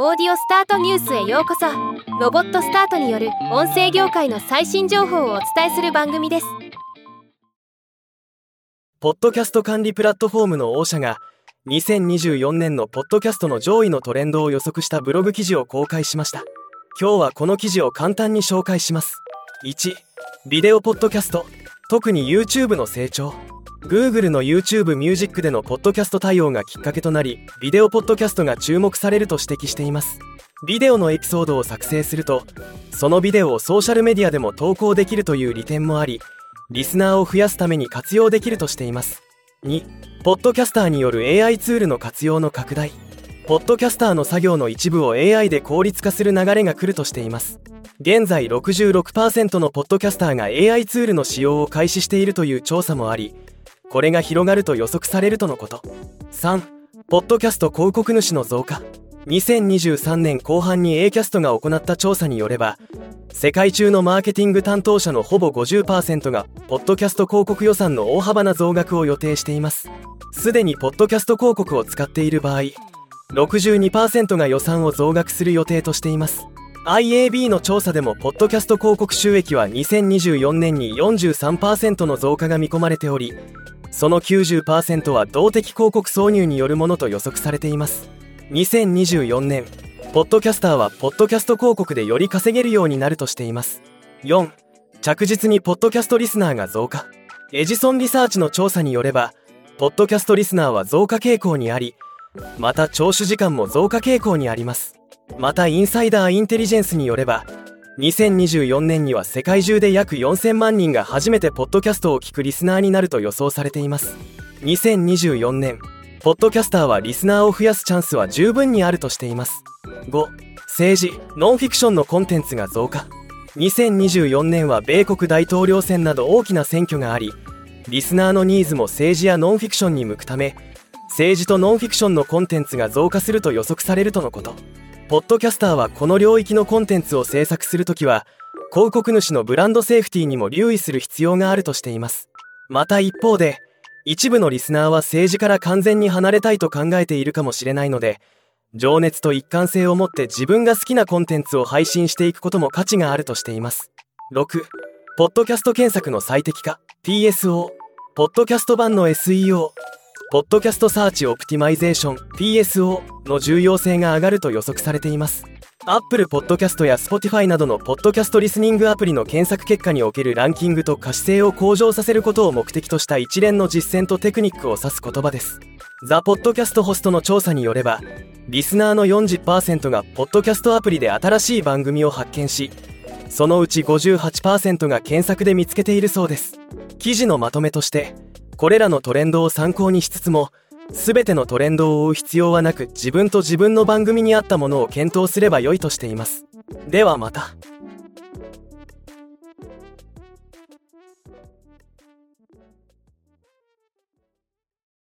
オーディオスタートニュースへようこそ。ロボットスタートによる音声業界の最新情報をお伝えする番組です。ポッドキャスト管理プラットフォームのオーシャが2024年のポッドキャストの上位のトレンドを予測したブログ記事を公開しました。今日はこの記事を簡単に紹介します。1ビデオポッドキャスト。特に YouTube の成長。Google の YouTube ミュージックでのポッドキャスト対応がきっかけとなりビデオポッドキャストが注目されると指摘しています。ビデオのエピソードを作成するとそのビデオをソーシャルメディアでも投稿できるという利点もありリスナーを増やすために活用できるとしています。2ポッドキャスターによる AI ツールの活用の拡大。ポッドキャスターの作業の一部を AI で効率化する流れが来るとしています。現在66%のポッドキャスターが AI ツールの使用を開始しているという調査もありこれが広がると予測されるとのこと。3ポッドキャスト広告主の増加。2023年後半に A キャストが行った調査によれば世界中のマーケティング担当者のほぼ50%がポッドキャスト広告予算の大幅な増額を予定しています。すでにポッドキャスト広告を使っている場合62%が予算を増額する予定としています。IAB の調査でもポッドキャスト広告収益は2024年に43%の増加が見込まれておりその90%は動的広告挿入によるものと予測されています。2024年ポッドキャスターはポッドキャスト広告でより稼げるようになるとしています。4着実にポッドキャストリスナーが増加。エジソンリサーチの調査によればポッドキャストリスナーは増加傾向にありまた聴取時間も増加傾向にあります。またインサイダーインテリジェンスによれば2024年には世界中で約4000万人が初めてポッドキャストを聞くリスナーになると予想されています。2024年ポッドキャスターはリスナーを増やすチャンスは十分にあるとしています。5政治ノンフィクションのコンテンツが増加。2024年は米国大統領選など大きな選挙がありリスナーのニーズも政治やノンフィクションに向くため政治とノンフィクションのコンテンツが増加すると予測されるとのこと。ポッドキャスターはこの領域のコンテンツを制作するときは広告主のブランドセーフティーにも留意する必要があるとしています。また一方で一部のリスナーは政治から完全に離れたいと考えているかもしれないので情熱と一貫性を持って自分が好きなコンテンツを配信していくことも価値があるとしています。6ポッドキャスト検索の最適化。PSO ポッドキャスト版の SEO Podcast Search Optimization PSO の重要性が上がると予測されています。Apple Podcast や Spotify などのポッドキャストリスニングアプリの検索結果におけるランキングと可視性を向上させることを目的とした一連の実践とテクニックを指す言葉です。ザ・ポッドキャストホストの調査によればリスナーの40%がポッドキャストアプリで新しい番組を発見しそのうち58%が検索で見つけているそうです。記事のまとめとしてこれらのトレンドを参考にしつつも全てのトレンドを追う必要はなく自分と自分の番組に合ったものを検討すれば良いとしています。ではまた。